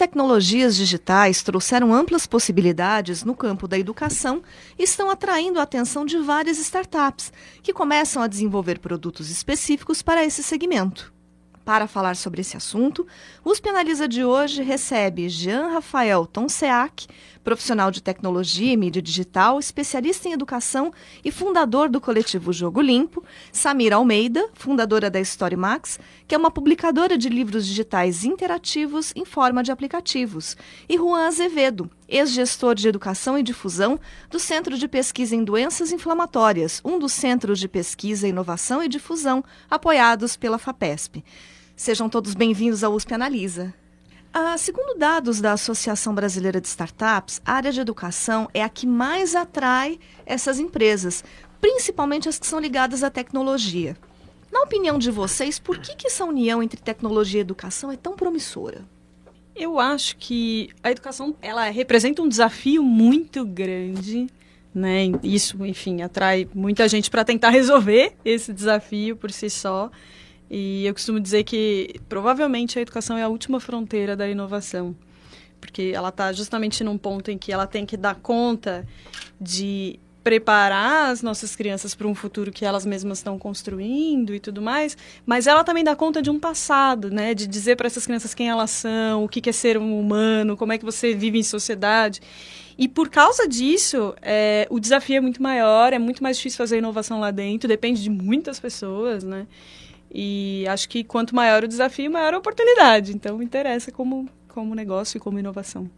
Tecnologias digitais trouxeram amplas possibilidades no campo da educação e estão atraindo a atenção de várias startups, que começam a desenvolver produtos específicos para esse segmento. Para falar sobre esse assunto, o USP Analisa de hoje recebe Jean Rafael Tonseac, profissional de tecnologia e mídia digital, especialista em educação e fundador do coletivo Jogo Limpo, Samira Almeida, fundadora da StoryMax, que é uma publicadora de livros digitais interativos em forma de aplicativos, e Juan Azevedo, ex-gestor de educação e difusão do Centro de Pesquisa em Doenças Inflamatórias, um dos centros de pesquisa, inovação e difusão apoiados pela FAPESP. Sejam todos bem-vindos ao USP Analisa. Ah, segundo dados da Associação Brasileira de Startups, a área de educação é a que mais atrai essas empresas, principalmente as que são ligadas à tecnologia. Na opinião de vocês, por que, que essa união entre tecnologia e educação é tão promissora? Eu acho que a educação ela representa um desafio muito grande, né? Isso, enfim, atrai muita gente para tentar resolver esse desafio por si só. E eu costumo dizer que provavelmente a educação é a última fronteira da inovação, porque ela está justamente num ponto em que ela tem que dar conta de preparar as nossas crianças para um futuro que elas mesmas estão construindo e tudo mais, mas ela também dá conta de um passado, né? De dizer para essas crianças quem elas são, o que é ser um humano, como é que você vive em sociedade. E por causa disso, é, o desafio é muito maior, é muito mais difícil fazer inovação lá dentro, depende de muitas pessoas, né? E acho que quanto maior o desafio, maior a oportunidade. Então, interessa como, como negócio e como inovação.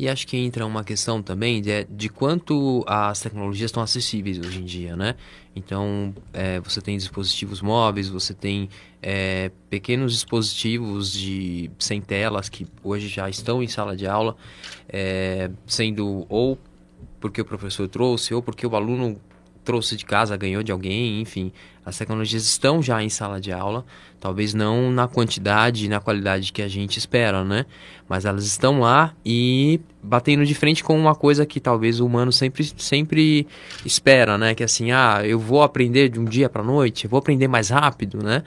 E acho que entra uma questão também de, de quanto as tecnologias estão acessíveis hoje em dia, né? Então, é, você tem dispositivos móveis, você tem é, pequenos dispositivos de sem telas que hoje já estão em sala de aula, é, sendo ou porque o professor trouxe ou porque o aluno trouxe de casa, ganhou de alguém, enfim. As tecnologias estão já em sala de aula, talvez não na quantidade e na qualidade que a gente espera, né? Mas elas estão lá e batendo de frente com uma coisa que talvez o humano sempre, sempre espera, né? Que é assim, ah, eu vou aprender de um dia para noite, eu vou aprender mais rápido, né?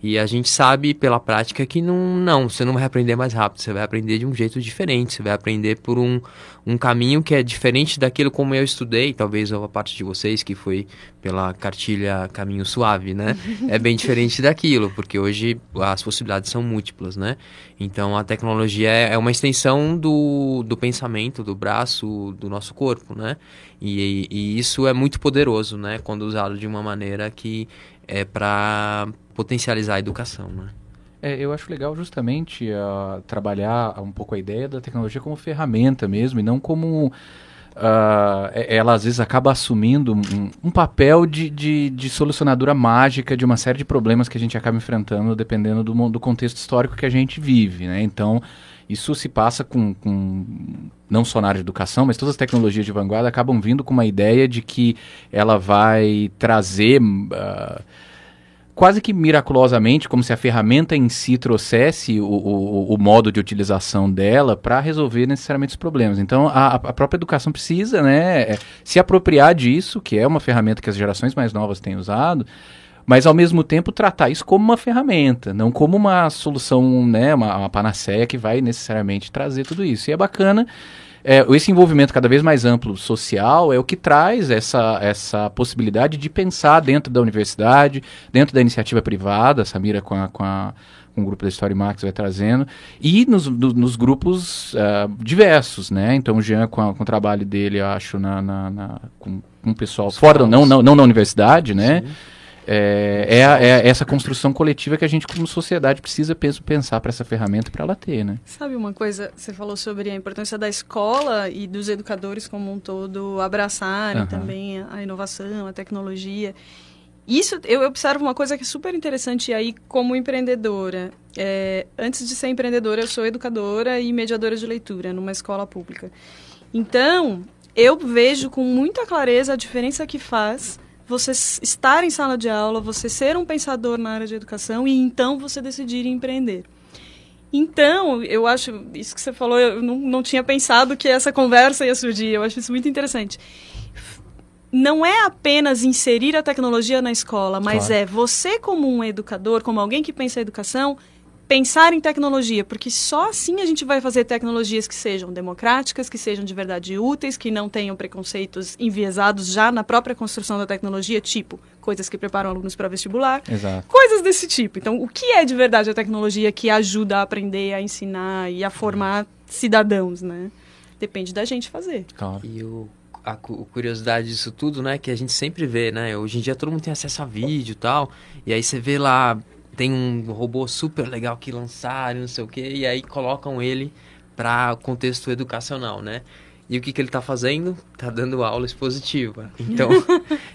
E a gente sabe pela prática que não, não, você não vai aprender mais rápido, você vai aprender de um jeito diferente, você vai aprender por um, um caminho que é diferente daquilo como eu estudei, talvez a parte de vocês que foi pela cartilha Caminho Suave, né? É bem diferente daquilo, porque hoje as possibilidades são múltiplas, né? Então a tecnologia é, é uma extensão do, do pensamento, do braço, do nosso corpo, né? E, e isso é muito poderoso, né? Quando usado de uma maneira que é para potencializar a educação, né? É, eu acho legal justamente uh, trabalhar um pouco a ideia da tecnologia como ferramenta mesmo e não como Uh, ela às vezes acaba assumindo um, um papel de, de, de, solucionadora mágica de uma série de problemas que a gente acaba enfrentando dependendo do, do contexto histórico que a gente vive. Né? Então, isso se passa com, com, não só na área de educação, mas todas as tecnologias de vanguarda acabam vindo com uma ideia de que ela vai trazer. Uh, quase que miraculosamente, como se a ferramenta em si trouxesse o, o, o modo de utilização dela para resolver necessariamente os problemas. Então, a, a, própria educação precisa né, é, se apropriar disso, que é uma ferramenta que as gerações mais novas têm usado, mas ao mesmo tempo tratar isso como uma ferramenta, não como uma solução, né, uma, uma panaceia que vai necessariamente trazer tudo isso. E é bacana é, esse envolvimento cada vez mais amplo social é o que traz essa, essa possibilidade de pensar dentro da universidade, dentro da iniciativa privada, a Samira com, a, com, a, com o grupo da Story Max vai trazendo, e nos, do, nos grupos uh, diversos, né? Então o Jean com, a, com o trabalho dele, acho, na, na, na com, com o pessoal fora, não, não, não na universidade, né? Sim é, é, é, essa construção coletiva que a gente, como sociedade, precisa penso, pensar para essa ferramenta para ela ter, né? Sabe uma coisa, você falou sobre a importância da escola e dos educadores como um todo abraçarem uhum. também a inovação, a tecnologia. Isso, eu observo uma coisa que é super interessante aí como empreendedora. É, antes de ser empreendedora, eu sou educadora e mediadora de leitura numa escola pública. Então, eu vejo com muita clareza a diferença que faz você estar em sala de aula, você ser um pensador na área de educação e então você decidir empreender. Então, eu acho, isso que você falou, eu não, não tinha pensado que essa conversa ia surgir, eu acho isso muito interessante. Não é apenas inserir a tecnologia na escola, mas claro. é você, como um educador, como alguém que pensa a educação, pensar em tecnologia, porque só assim a gente vai fazer tecnologias que sejam democráticas, que sejam de verdade úteis, que não tenham preconceitos enviesados já na própria construção da tecnologia, tipo coisas que preparam alunos para vestibular, Exato. coisas desse tipo. Então, o que é de verdade a tecnologia que ajuda a aprender, a ensinar e a formar cidadãos, né? Depende da gente fazer. Claro. E o a curiosidade disso tudo, né, que a gente sempre vê, né? Hoje em dia todo mundo tem acesso a vídeo e tal, e aí você vê lá tem um robô super legal que lançaram, não sei o quê, e aí colocam ele para contexto educacional, né? E o que, que ele está fazendo? Está dando aula expositiva. Então,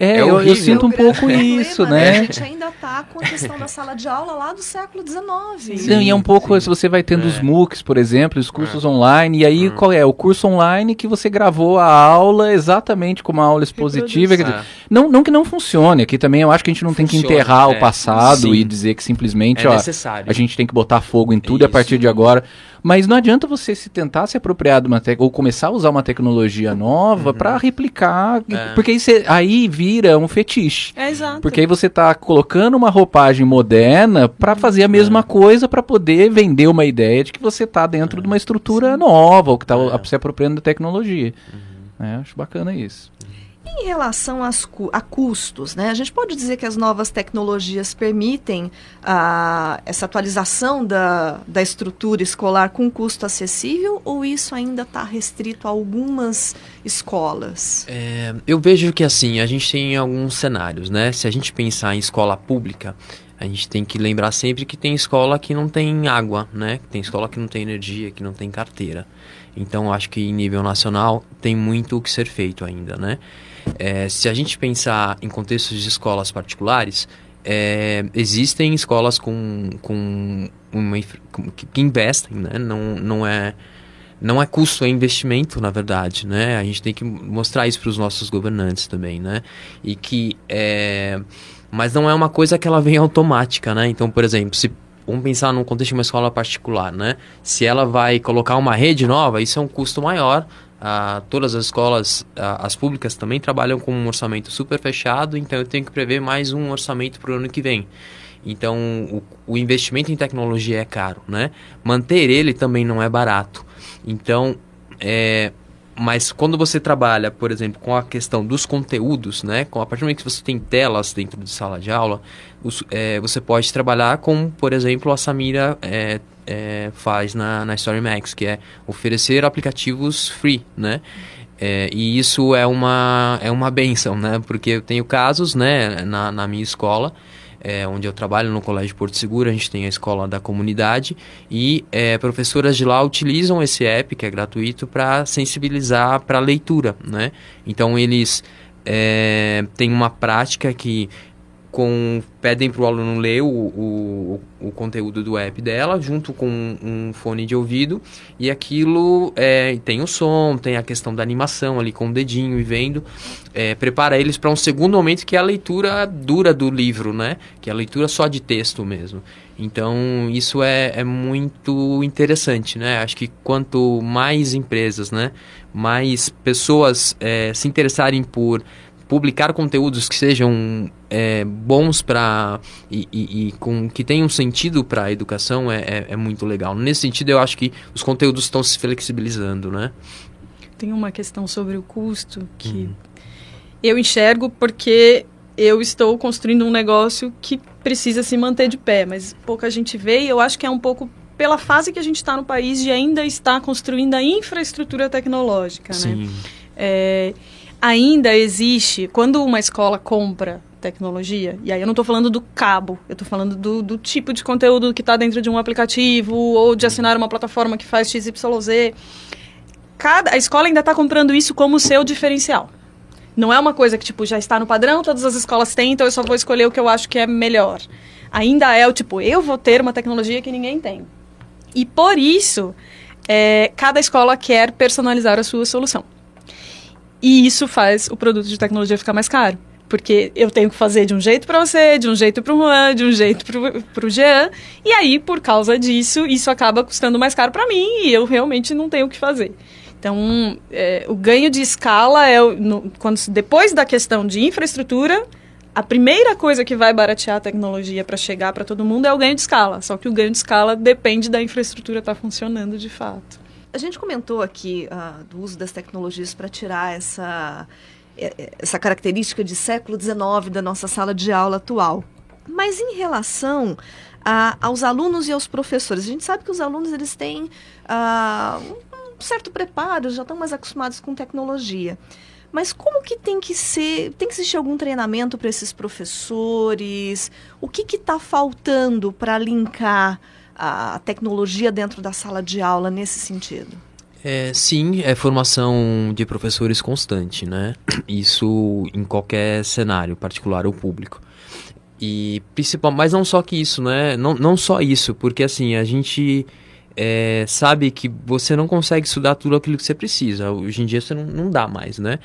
é, é eu, eu, sinto um pouco isso, né? né? A gente ainda está com a questão da sala de aula lá do século XIX. Sim, e é um pouco, sim. se você vai tendo é. os MOOCs, por exemplo, os cursos é. online, e aí hum. qual é? O curso online que você gravou a aula exatamente como uma aula expositiva. Dizer, não, não que não funcione, aqui também eu acho que a gente não Funciona, tem que enterrar o é. passado sim. e dizer que simplesmente, é ó, necessário. a gente tem que botar fogo em tudo a partir de agora. Mas não adianta você se tentar se apropriar de uma ou começar a usar uma tecnologia nova uhum. para replicar, é. porque aí, você, aí vira um fetiche. É exato. Porque aí você tá colocando uma roupagem moderna para uhum. fazer a mesma é. coisa para poder vender uma ideia de que você tá dentro é. de uma estrutura Sim. nova, ou que tá é. se apropriando da tecnologia. Uhum. É, acho bacana isso. Em relação cu a custos, né, a gente pode dizer que as novas tecnologias permitem ah, essa atualização da, da estrutura escolar com custo acessível ou isso ainda está restrito a algumas escolas? É, eu vejo que assim, a gente tem alguns cenários, né? Se a gente pensar em escola pública, a gente tem que lembrar sempre que tem escola que não tem água, né? Tem escola que não tem energia, que não tem carteira. Então, acho que em nível nacional tem muito o que ser feito ainda, né? É, se a gente pensar em contextos de escolas particulares, é, existem escolas com, com uma com, que investem, né? Não, não é não é custo, é investimento, na verdade, né? A gente tem que mostrar isso para os nossos governantes também, né? E que é... Mas não é uma coisa que ela vem automática, né? Então, por exemplo, se vamos pensar num contexto de uma escola particular, né? Se ela vai colocar uma rede nova, isso é um custo maior ah, todas as escolas, ah, as públicas também trabalham com um orçamento super fechado, então eu tenho que prever mais um orçamento para o ano que vem. Então, o, o, investimento em tecnologia é caro, né? Manter ele também não é barato. Então, é, mas quando você trabalha, por exemplo, com a questão dos conteúdos, né? Com, a partir do momento que você tem telas dentro de sala de aula, os, é, você pode trabalhar com, por exemplo, a Samira é, é, faz na, na Story Max, que é oferecer aplicativos free, né? É, e isso é uma, é uma benção, né? Porque eu tenho casos, né, na, na minha escola, é, onde eu trabalho no Colégio Porto Seguro, a gente tem a escola da comunidade e é, professoras de lá utilizam esse app, que é gratuito, para sensibilizar para leitura, né? Então eles é, têm uma prática que com pedem para o aluno ler o, o, o, conteúdo do app dela junto com um fone de ouvido e aquilo é, tem o som, tem a questão da animação ali com o dedinho e vendo, é, prepara eles para um segundo momento que é a leitura dura do livro, né? Que é a leitura só de texto mesmo. Então isso é, é muito interessante, né? Acho que quanto mais empresas, né, mais pessoas é, se interessarem por publicar conteúdos que sejam é, bons para e, e, e, com que tenham sentido para a educação é, é, é, muito legal. Nesse sentido, eu acho que os conteúdos estão se flexibilizando, né? Tem uma questão sobre o custo que uhum. eu enxergo porque eu estou construindo um negócio que precisa se manter de pé, mas pouca gente vê e eu acho que é um pouco pela fase que a gente está no país de ainda estar construindo a infraestrutura tecnológica, né? Sim. né? É, ainda existe, quando uma escola compra tecnologia, e aí eu não estou falando do cabo, eu estou falando do, do, tipo de conteúdo que está dentro de um aplicativo ou de assinar uma plataforma que faz XYZ. Cada, a escola ainda está comprando isso como seu diferencial. Não é uma coisa que, tipo, já está no padrão, todas as escolas têm, então eu só vou escolher o que eu acho que é melhor. Ainda é o tipo, eu vou ter uma tecnologia que ninguém tem. E por isso, é, cada escola quer personalizar a sua solução. E isso faz o produto de tecnologia ficar mais caro. Porque eu tenho que fazer de um jeito para você, de um jeito para o Juan, de um jeito para o Jean. E aí, por causa disso, isso acaba custando mais caro para mim e eu realmente não tenho o que fazer. Então, é, o ganho de escala é no, quando depois da questão de infraestrutura, a primeira coisa que vai baratear a tecnologia para chegar para todo mundo é o ganho de escala. Só que o ganho de escala depende da infraestrutura estar tá funcionando de fato. A gente comentou aqui uh, do uso das tecnologias para tirar essa, essa característica de século XIX da nossa sala de aula atual. Mas em relação a, aos alunos e aos professores, a gente sabe que os alunos eles têm uh, um certo preparo, já estão mais acostumados com tecnologia. Mas como que tem que ser, tem que existir algum treinamento para esses professores? O que está faltando para linkar a tecnologia dentro da sala de aula nesse sentido? É, sim, é formação de professores constante, né? Isso em qualquer cenário, particular ou público. E principal, mas não só que isso, né? Não, não só isso, porque assim, a gente é, sabe que você não consegue estudar tudo aquilo que você precisa. Hoje em dia você não, não dá mais, né?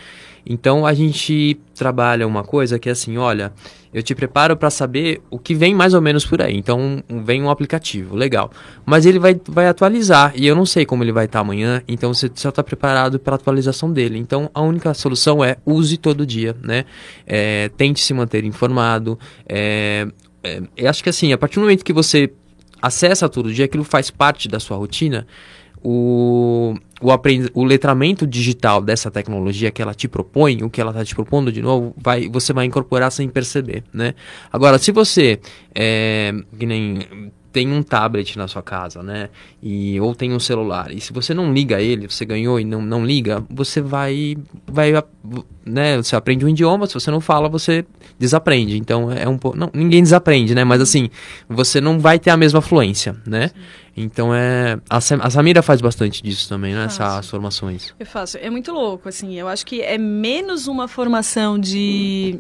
Então a gente trabalha uma coisa que é assim, olha, eu te preparo para saber o que vem mais ou menos por aí. Então vem um aplicativo, legal. Mas ele vai, vai atualizar e eu não sei como ele vai estar tá amanhã, então você só está preparado para a atualização dele. Então a única solução é use todo dia, né? É, tente se manter informado. É, é, acho que assim, a partir do momento que você acessa todo dia, aquilo faz parte da sua rotina, o, o, aprend... o letramento digital dessa tecnologia que ela te propõe, o que ela está te propondo de novo, vai, você vai incorporar sem perceber, né? Agora, se você, é, que nem tem um tablet na sua casa, né? E, ou tem um celular. E se você não liga ele, você ganhou e não, não liga, você vai, vai, né? Você aprende um idioma, se você não fala, você desaprende. Então é um pouco. Não, ninguém desaprende, né? Mas assim, você não vai ter a mesma fluência, né? Então é. A, a Samira faz bastante disso também, né? Essas formações. Eu faço. É muito louco, assim. Eu acho que é menos uma formação de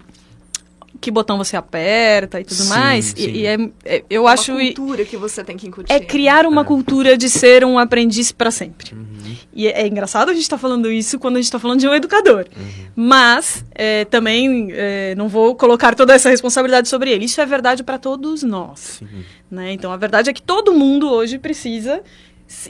que botão você aperta e tudo sim, mais. Sim. E, e é, é, eu é acho. Uma cultura que você tem que incutir. É criar uma é. cultura de ser um aprendiz para sempre. Uhum. E é, é, engraçado a gente estar tá falando isso quando a gente está falando de um educador. Uhum. Mas é, também é, não vou colocar toda essa responsabilidade sobre ele. Isso é verdade para todos nós. Né? Então a verdade é que todo mundo hoje precisa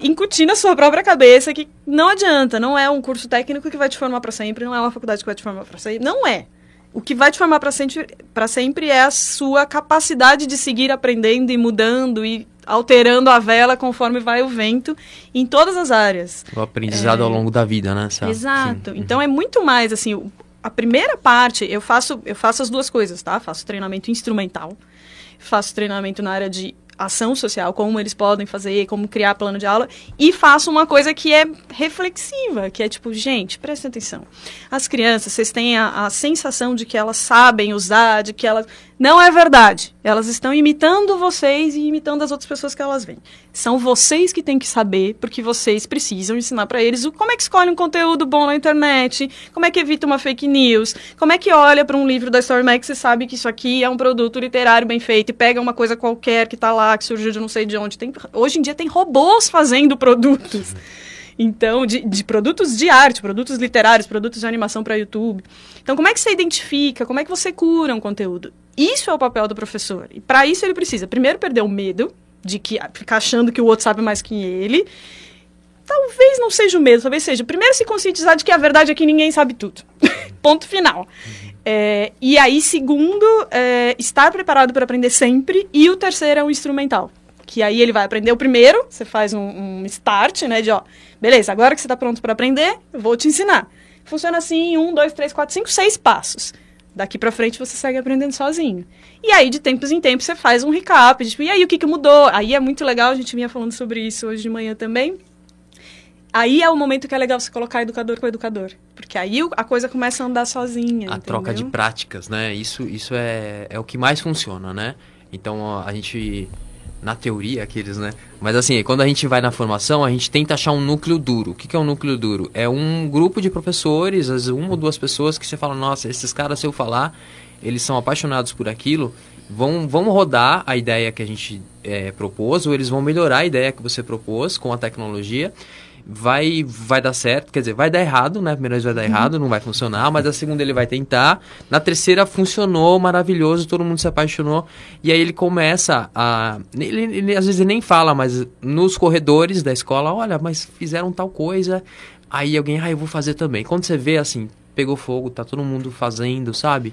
incutir na sua própria cabeça que não adianta, não é um curso técnico que vai te formar para sempre, não é uma faculdade que vai te formar para sempre, não é o que vai te formar para sempre, sempre é a sua capacidade de seguir aprendendo e mudando e alterando a vela conforme vai o vento em todas as áreas. O aprendizado é... ao longo da vida, né? Exato. Sim. Então é muito mais assim, a primeira parte eu faço eu faço as duas coisas, tá? Faço treinamento instrumental, faço treinamento na área de ação social, como eles podem fazer, como criar plano de aula, e faço uma coisa que é reflexiva, que é tipo, gente, presta atenção. As crianças, vocês têm a, a sensação de que elas sabem usar, de que elas não é verdade. Elas estão imitando vocês e imitando as outras pessoas que elas veem. São vocês que têm que saber, porque vocês precisam ensinar para eles o, como é que escolhe um conteúdo bom na internet, como é que evita uma fake news, como é que olha para um livro da Story Max e sabe que isso aqui é um produto literário bem feito e pega uma coisa qualquer que está lá, que surgiu de não sei de onde. Tem, hoje em dia tem robôs fazendo produtos. Então, de, de, produtos de arte, produtos literários, produtos de animação para YouTube. Então, como é que você identifica? Como é que você cura um conteúdo? Isso é o papel do professor. E para isso ele precisa, primeiro, perder o medo de que ficar achando que o outro sabe mais que ele. Talvez não seja o medo, talvez seja. Primeiro, se conscientizar de que a verdade é que ninguém sabe tudo. Ponto final. É, e aí, segundo, é, estar preparado para aprender sempre. E o terceiro é o instrumental. Que aí ele vai aprender o primeiro, você faz um, um start, né? De ó, beleza, agora que você está pronto para aprender, eu vou te ensinar. Funciona assim, um, dois, três, quatro, cinco, seis passos. Daqui para frente você segue aprendendo sozinho. E aí, de tempos em tempos, você faz um recap. Tipo, e aí, o que, que mudou? Aí é muito legal, a gente vinha falando sobre isso hoje de manhã também. Aí é o momento que é legal você colocar educador com educador. Porque aí a coisa começa a andar sozinha. A entendeu? troca de práticas, né? Isso, isso é, é o que mais funciona, né? Então a gente na teoria aqueles, né? Mas assim, quando a gente vai na formação, a gente tenta achar um núcleo duro. O que, que é um núcleo duro? É um grupo de professores, às uma ou duas pessoas que você fala, nossa, esses caras, se eu falar, eles são apaixonados por aquilo, vão, vão rodar a ideia que a gente é, propôs, ou eles vão melhorar a ideia que você propôs com a tecnologia vai vai dar certo, quer dizer, vai dar errado, né? A primeira vez vai dar errado, não vai funcionar, mas a segunda ele vai tentar. Na terceira funcionou, maravilhoso, todo mundo se apaixonou. E aí ele começa a. Ele, ele às vezes ele nem fala, mas nos corredores da escola, olha, mas fizeram tal coisa. Aí alguém, ah, eu vou fazer também. Quando você vê assim, pegou fogo, tá todo mundo fazendo, sabe?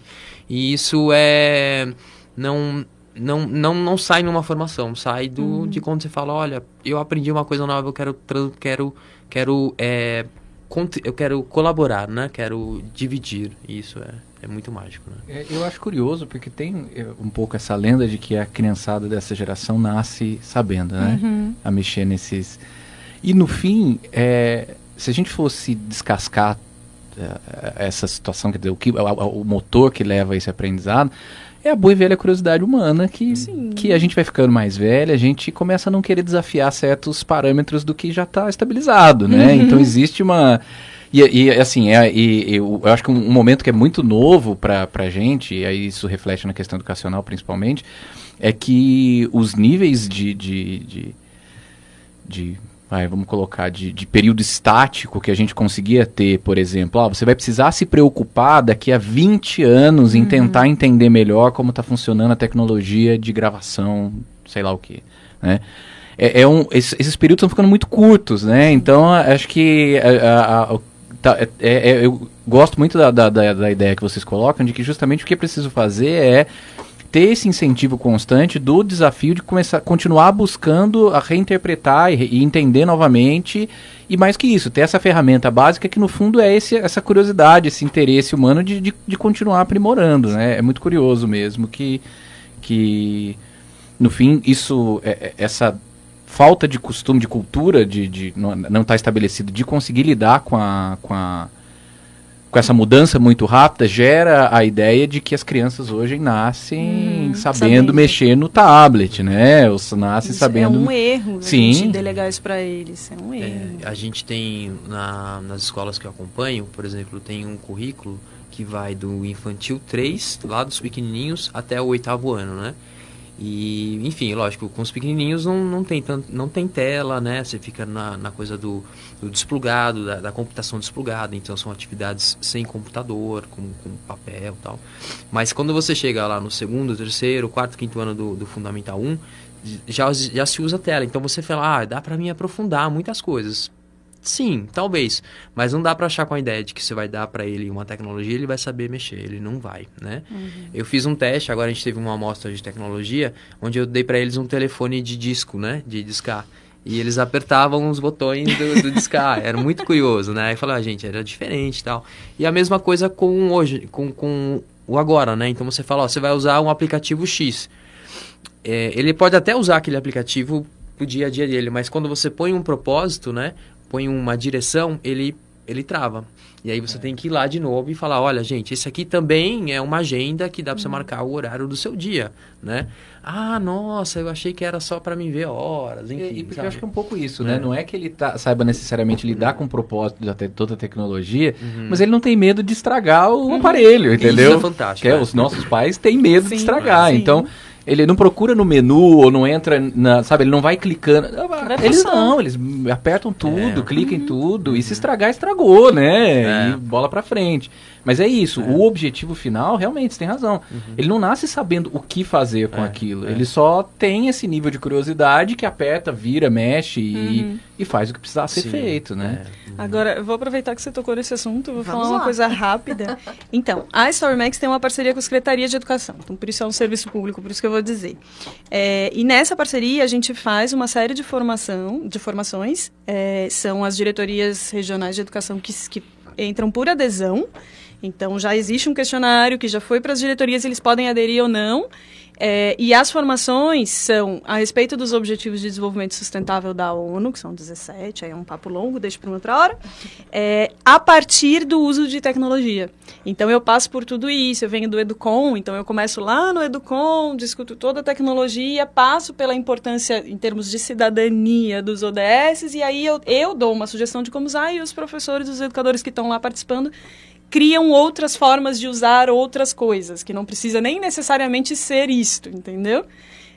E isso é. Não, não, não, não sai numa formação, sai do, uhum. de quando você fala, olha, eu aprendi uma coisa nova, eu quero, quero, quero, é, eu quero colaborar, né? Quero dividir. Isso é, é muito mágico, né? É, eu acho curioso porque tem é, um pouco essa lenda de que a criançada dessa geração nasce sabendo, né? Uhum. A mexer nesses. E no fim, é, se a gente fosse descascar é, essa situação, quer dizer, o, que, o, o motor que leva a esse aprendizado, é a boa e velha curiosidade humana que, que a gente vai ficando mais velha, a gente começa a não querer desafiar certos parâmetros do que já está estabilizado, né? Uhum. Então existe uma... E, e assim, é, e, eu, eu, acho que um, um, momento que é muito novo para a gente, e aí isso reflete na questão educacional principalmente, é que os níveis de, de, de, de vai, vamos colocar, de, de, período estático que a gente conseguia ter, por exemplo, ó, você vai precisar se preocupar daqui a 20 anos em uhum. tentar entender melhor como está funcionando a tecnologia de gravação, sei lá o que, né? É, é um, esses, esses, períodos estão ficando muito curtos, né? Então, acho que a, a, a, tá, é, é, eu gosto muito da, da, da ideia que vocês colocam de que justamente o que é preciso fazer é ter esse incentivo constante do desafio de começar, continuar buscando a reinterpretar e, e, entender novamente. E mais que isso, ter essa ferramenta básica que no fundo é esse, essa curiosidade, esse interesse humano de, de, de continuar aprimorando. Né? É muito curioso mesmo que, que no fim, isso, é, é essa falta de costume, de cultura, de, de não estar tá estabelecido, de conseguir lidar com a, com a com essa mudança muito rápida, gera a ideia de que as crianças hoje nascem sabendo, sabendo, mexer no tablet, né? Ou nascem isso sabendo. É um erro Sim. a gente delegar isso para eles. É um é, erro. É, a gente tem na, nas escolas que eu acompanho, por exemplo, tem um currículo que vai do infantil 3, lá dos pequenininhos, até o oitavo ano, né? E, enfim, lógico, com os pequenininhos não, não, tem, tanto, não tem tela, né? Você fica na, na coisa do, do desplugado, da, da, computação desplugada. Então, são atividades sem computador, com, com papel e tal. Mas quando você chega lá no segundo, terceiro, quarto, quinto ano do, do Fundamental 1, já, já se usa tela. Então, você fala, ah, dá para mim aprofundar muitas coisas. Sim, talvez. Mas não dá para achar com a ideia de que você vai dar para ele uma tecnologia ele vai saber mexer. Ele não vai, né? Uhum. Eu fiz um teste, agora a gente teve uma amostra de tecnologia, onde eu dei para eles um telefone de disco, né? De discar. E eles apertavam os botões do, do discar. Era muito curioso, né? Aí falei, ah, gente, era diferente e tal. E a mesma coisa com hoje, com, com o agora, né? Então você fala, ó, você vai usar um aplicativo X. É, ele pode até usar aquele aplicativo pro dia a dia dele, mas quando você põe um propósito, né? Põe uma direção, ele, ele trava. E aí você é. tem que ir lá de novo e falar, olha, gente, esse aqui também é uma agenda que dá para você uhum. marcar o horário do seu dia, né? Ah, nossa, eu achei que era só para me ver horas, enfim. E, porque eu acho que é um pouco isso, né? É. Não é que ele tá, saiba necessariamente lidar com o propósito de toda a tecnologia, uhum. mas ele não tem medo de estragar o uhum. aparelho, entendeu? Isso é fantástico. Que é, os nossos pais têm medo sim, de estragar, então ele não procura no menu ou não entra na, sabe, ele não vai clicando. Eles não, eles apertam tudo, é. clicam em uhum. tudo e se estragar estragou, né? É. E bola para frente. Mas é isso, é. o objetivo final, realmente, você tem razão. Uhum. Ele não nasce sabendo o que fazer com é, aquilo. É. Ele só tem esse nível de curiosidade que aperta, vira, mexe e, uhum. e faz o que precisar ser Sim. feito, né? É. Uhum. Agora, eu vou aproveitar que você tocou nesse assunto, vou Vamos falar lá. uma coisa rápida. então, a StoryMax tem uma parceria com a Secretaria de Educação, então por isso é um serviço público, por isso que eu vou dizer. É, e nessa parceria a gente faz uma série de formação, de formações, é, são as diretorias regionais de educação que, que entram por adesão, então, já existe um questionário que já foi para as diretorias, eles podem aderir ou não. É, e as formações são a respeito dos Objetivos de Desenvolvimento Sustentável da ONU, que são 17, aí é um papo longo, deixa para outra hora, é, a partir do uso de tecnologia. Então, eu passo por tudo isso, eu venho do Educom, então eu começo lá no Educom, discuto toda a tecnologia, passo pela importância em termos de cidadania dos ODS, e aí eu, eu dou uma sugestão de como usar, e os professores, os educadores que estão lá participando, criam outras formas de usar outras coisas, que não precisa nem necessariamente ser isto, entendeu?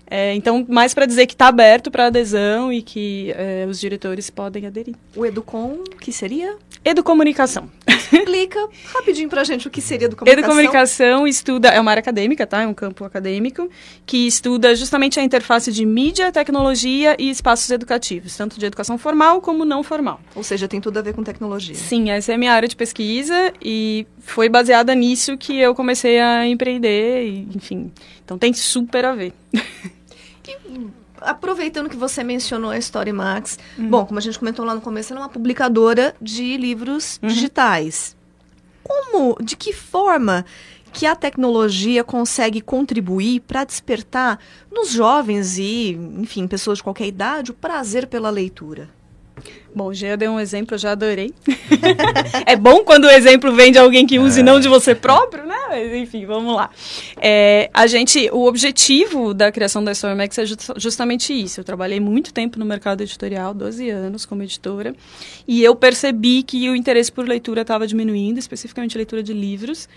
É, então, mais para dizer que está aberto para adesão e que é, os diretores podem aderir. O Educom, que seria? Educomunicação. Explica rapidinho para a gente o que seria Educomunicação. Educomunicação estuda, é uma área acadêmica, tá? É um campo acadêmico, que estuda justamente a interface de mídia, tecnologia e espaços educativos, tanto de educação formal como não formal. Ou seja, tem tudo a ver com tecnologia. Sim, essa é a minha área de pesquisa e foi baseada nisso que eu comecei a empreender, e, enfim. Então tem super a ver. Aproveitando que você mencionou a Story Max, uhum. bom, como a gente comentou lá no começo, ela é uma publicadora de livros uhum. digitais. Como, de que forma que a tecnologia consegue contribuir para despertar nos jovens e, enfim, pessoas de qualquer idade, o prazer pela leitura? Bom, já deu um exemplo, eu já adorei. é bom quando o exemplo vem de alguém que use, é. não de você próprio? Mas, enfim, vamos lá. É, a gente, o objetivo da criação da StoryMax é justamente isso. Eu trabalhei muito tempo no mercado editorial, 12 anos como editora, e eu percebi que o interesse por leitura estava diminuindo, especificamente leitura de livros.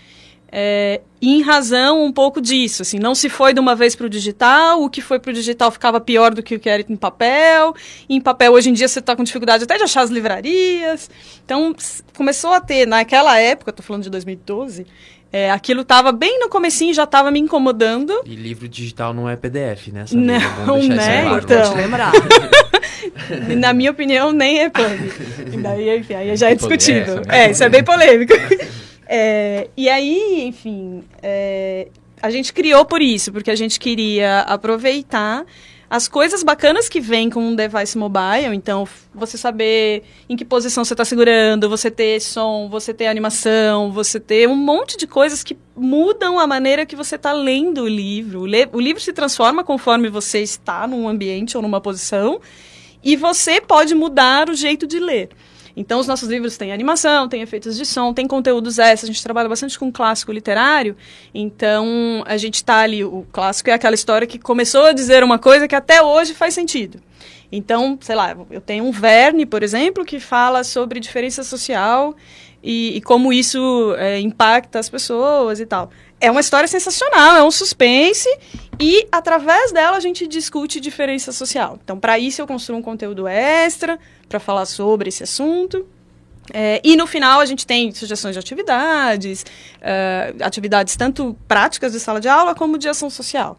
É, em razão um pouco disso, assim, não se foi de uma vez para o digital, o que foi para o digital ficava pior do que o que era em papel, em papel hoje em dia você está com dificuldade até de achar as livrarias, então começou a ter, naquela época, estou falando de 2012, é, aquilo estava bem no comecinho, já estava me incomodando. E livro digital não é PDF, né? Sabia? Não, né? Então, lembrar. Na minha opinião, nem é PUB. daí, enfim, aí já é discutível. É, isso é bem polêmico. É, e aí, enfim, é, a gente criou por isso, porque a gente queria aproveitar as coisas bacanas que vêm com um device mobile, então você saber em que posição você está segurando, você ter som, você ter animação, você ter um monte de coisas que mudam a maneira que você está lendo o livro. O, o livro se transforma conforme você está num ambiente ou numa posição, e você pode mudar o jeito de ler. Então, os nossos livros têm animação, têm efeitos de som, tem conteúdos extras. A gente trabalha bastante com clássico literário. Então, a gente está ali. O clássico é aquela história que começou a dizer uma coisa que até hoje faz sentido. Então, sei lá, eu tenho um Verne, por exemplo, que fala sobre diferença social e, e como isso é, impacta as pessoas e tal. É uma história sensacional, é um suspense e através dela a gente discute diferença social. Então, para isso eu construo um conteúdo extra para falar sobre esse assunto. É, e no final a gente tem sugestões de atividades, uh, atividades tanto práticas de sala de aula como de ação social.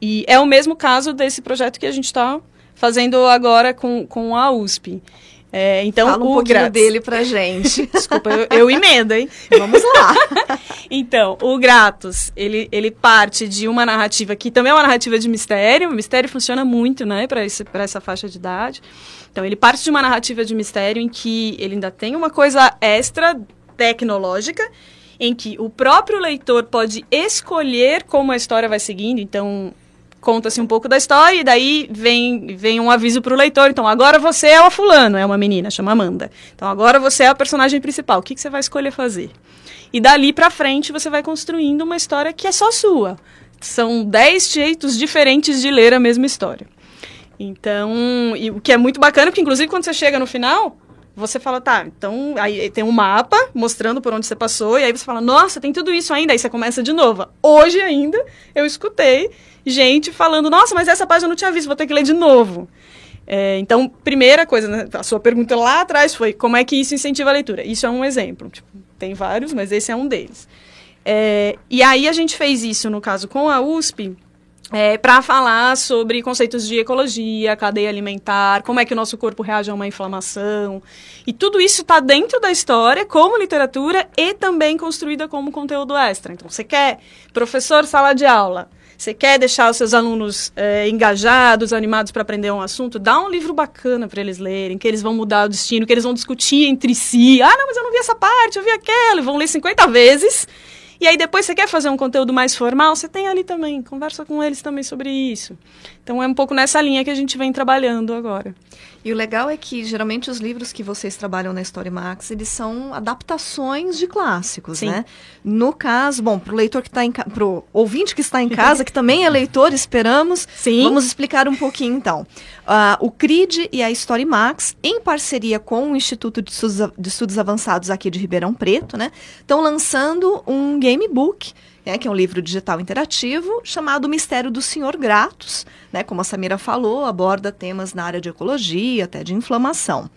E é o mesmo caso desse projeto que a gente está fazendo agora com, com a USP. É, então, Fala um o pouquinho grátis. dele pra gente. Desculpa, eu, eu emendo, hein? Vamos lá. então, o Gratos, ele, ele parte de uma narrativa que também é uma narrativa de mistério. O mistério funciona muito, né, para essa faixa de idade. Então, ele parte de uma narrativa de mistério em que ele ainda tem uma coisa extra tecnológica, em que o próprio leitor pode escolher como a história vai seguindo. Então, conta-se um pouco da história e daí vem, vem um aviso para o leitor. Então, agora você é a fulano, é uma menina, chama Amanda. Então, agora você é a personagem principal. O que, que você vai escolher fazer? E dali para frente você vai construindo uma história que é só sua. São dez jeitos diferentes de ler a mesma história. Então, o que é muito bacana, porque inclusive quando você chega no final, você fala, tá, então aí tem um mapa mostrando por onde você passou, e aí você fala, nossa, tem tudo isso ainda. Aí você começa de novo. Hoje ainda eu escutei gente falando, nossa, mas essa página eu não tinha visto, vou ter que ler de novo. É, então, primeira coisa, né, a sua pergunta lá atrás foi como é que isso incentiva a leitura? Isso é um exemplo. Tipo, tem vários, mas esse é um deles. É, e aí a gente fez isso, no caso, com a USP, é, para falar sobre conceitos de ecologia, cadeia alimentar, como é que o nosso corpo reage a uma inflamação. E tudo isso está dentro da história, como literatura, e também construída como conteúdo extra. Então, você quer professor sala de aula, você quer deixar os seus alunos é, engajados, animados para aprender um assunto? Dá um livro bacana para eles lerem, que eles vão mudar o destino, que eles vão discutir entre si. Ah, não, mas eu não vi essa parte, eu vi aquela. E vão ler 50 vezes. E aí depois você quer fazer um conteúdo mais formal, você tem ali também, conversa com eles também sobre isso. Então é um pouco nessa linha que a gente vem trabalhando agora. E o legal é que geralmente os livros que vocês trabalham na Story Max, eles são adaptações de clássicos, Sim. né? No caso, bom, para o leitor que está em pro ouvinte que está em casa, que também é leitor, esperamos. Sim. Vamos explicar um pouquinho então. Uh, o CRID e a Story Max, em parceria com o Instituto de Estudos, de Estudos Avançados aqui de Ribeirão Preto, né, estão lançando um gamebook né, que é um livro digital interativo chamado Mistério do Senhor Gratos, né, como a Samira falou, aborda temas na área de ecologia, até de inflamação.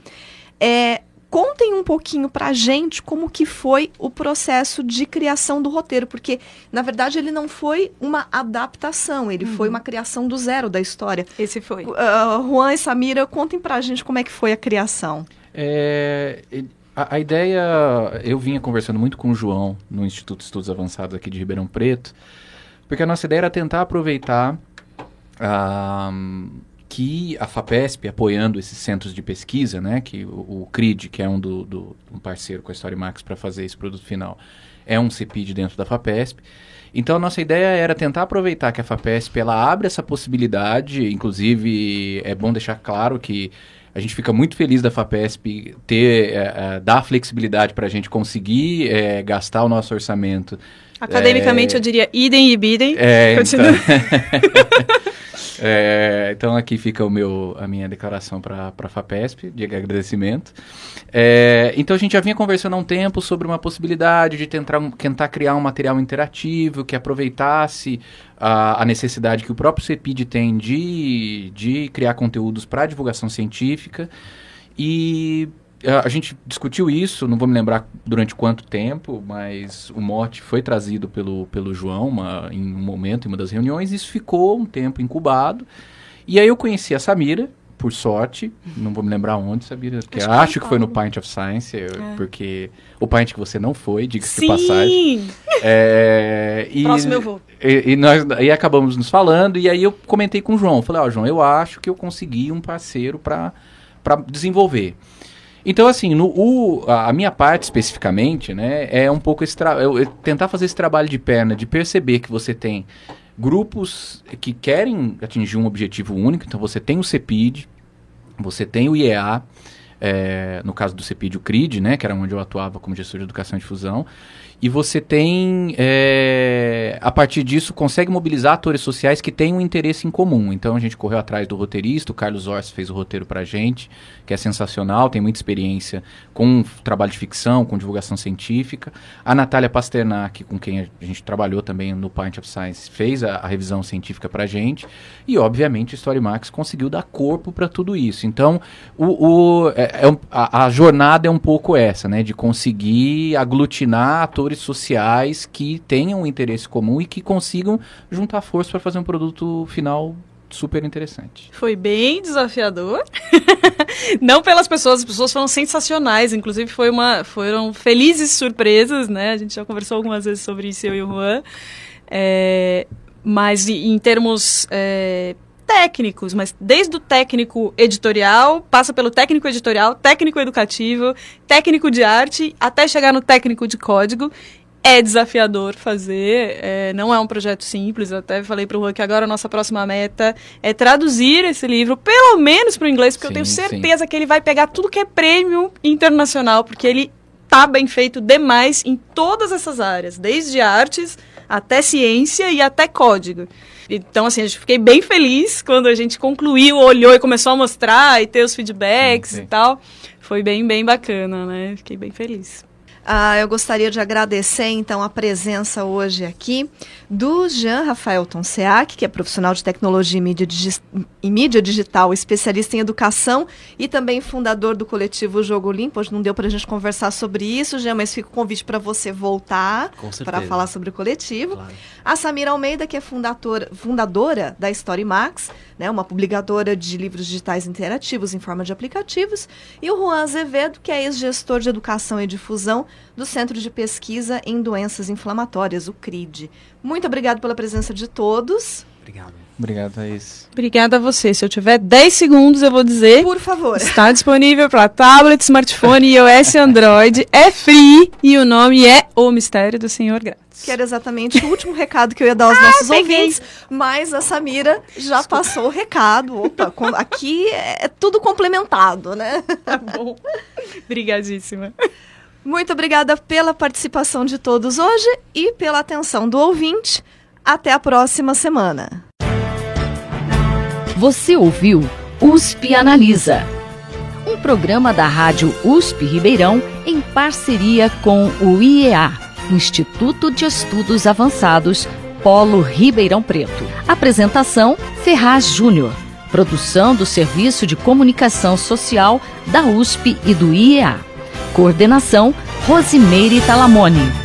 É, contem um pouquinho para a gente como que foi o processo de criação do roteiro, porque na verdade ele não foi uma adaptação, ele uhum. foi uma criação do zero da história. Esse foi. Uh, Juan e Samira, contem para a gente como é que foi a criação. É, a, a, ideia, eu vinha conversando muito com o João no Instituto de Estudos Avançados aqui de Ribeirão Preto, porque a nossa ideia era tentar aproveitar uh, que a FAPESP, apoiando esses centros de pesquisa, né, que o, o CRID, que é um, do, do, um parceiro com a Story Max para fazer esse produto final, é um CPID dentro da FAPESP. Então, a nossa ideia era tentar aproveitar que a FAPESP ela abre essa possibilidade, inclusive é bom deixar claro que a gente fica muito feliz da FAPESP ter, é, é, dar flexibilidade para a gente conseguir é, gastar o nosso orçamento. Academicamente, eu diria idem e bidem. É, então... É, então aqui fica o meu, a minha declaração para a FAPESP de agradecimento. É, então a gente já vinha conversando há um tempo sobre uma possibilidade de tentar, tentar criar um material interativo que aproveitasse a, a necessidade que o próprio CEPID tem de, de criar conteúdos para divulgação científica e a gente discutiu isso, não vou me lembrar durante quanto tempo, mas o mote foi trazido pelo, pelo João uma, em um momento, em uma das reuniões, e isso ficou um tempo incubado. E aí eu conheci a Samira, por sorte, não vou me lembrar onde, Samira, porque acho, acho que foi no Pint of Science, é. porque o Pint que você não foi, diga-se de passagem. É, e, Próximo eu vou. E, e, nós aí acabamos nos falando, e aí eu comentei com o João, falei, ó, oh, João, eu acho que eu consegui um parceiro para desenvolver. Então, assim, no, o, a minha parte especificamente, né, é um pouco esse eu, eu tentar fazer esse trabalho de perna, de perceber que você tem grupos que querem atingir um objetivo único. Então, você tem o CEPID, você tem o IEA, é, no caso do CEPID, o CRID, né, que era onde eu atuava como gestor de educação e difusão e você tem, é, a partir disso, consegue mobilizar atores sociais que têm um interesse em comum. Então a gente correu atrás do roteirista, o Carlos Ors fez o roteiro pra gente, que é sensacional, tem muita experiência com trabalho de ficção, com divulgação científica. A Natália Pasternak, com quem a gente trabalhou também no Pint of Science, fez a, a revisão científica pra gente. E, obviamente, o Storymax conseguiu dar corpo para tudo isso. Então, o, o é, é, a, a jornada é um pouco essa, né? De conseguir aglutinar atores atores sociais que tenham um interesse comum e que consigam juntar força para fazer um produto final super interessante. Foi bem desafiador. Não pelas pessoas, as pessoas foram sensacionais, inclusive foi uma, foram felizes surpresas, né? A gente já conversou algumas vezes sobre isso, eu e o Juan. É, mas em termos é, técnicos, mas desde o técnico editorial, passa pelo técnico editorial, técnico educativo, técnico de arte, até chegar no técnico de código. É desafiador fazer, é, não é um projeto simples. Eu até falei para o Juan que agora a nossa próxima meta é traduzir esse livro, pelo menos para o inglês, porque sim, eu tenho certeza sim. que ele vai pegar tudo que é prêmio internacional, porque ele tá bem feito demais em todas essas áreas, desde artes até ciência e até código. Então, assim, eu fiquei bem feliz quando a gente concluiu, olhou e começou a mostrar e ter os feedbacks sim, sim. e tal. Foi bem, bem bacana, né? Fiquei bem feliz. Ah, eu gostaria de agradecer, então, a presença hoje aqui do Jean Rafael Tonseac, que é profissional de tecnologia e mídia, e mídia, digital, especialista em educação e também fundador do coletivo Jogo Limpo. Hoje não deu para a gente conversar sobre isso, Jean, mas fica o convite para você voltar para falar sobre o coletivo. Claro. A Samira Almeida, que é fundadora, fundadora da Story Max, né, uma publicadora de livros digitais interativos em forma de aplicativos, e o Juan Azevedo, que é ex-gestor de educação e difusão do Centro de Pesquisa em Doenças Inflamatórias, o CRID. Muito obrigado pela presença de todos. Obrigado. Obrigado, Thaís. Obrigada a você. Se eu tiver 10 segundos, eu vou dizer. Por favor. Está disponível para tablet, smartphone, iOS e Android. É free e o nome é O Mistério do Senhor Grátis. Que era exatamente o último recado que eu ia dar aos ah, nossos peguei. ouvintes, mas a Samira já Desculpa. passou o recado. Opa, aqui é tudo complementado, né? Tá bom. Obrigadíssima. Muito obrigada pela participação de todos hoje e pela atenção do ouvinte. Até a próxima semana. Você ouviu USP Analisa, um programa da Rádio USP Ribeirão em parceria com o IEA Instituto de Estudos Avançados, Polo Ribeirão Preto. Apresentação: Ferraz Júnior. Produção do Serviço de Comunicação Social da USP e do IEA. Coordenação: Rosimeire Talamone.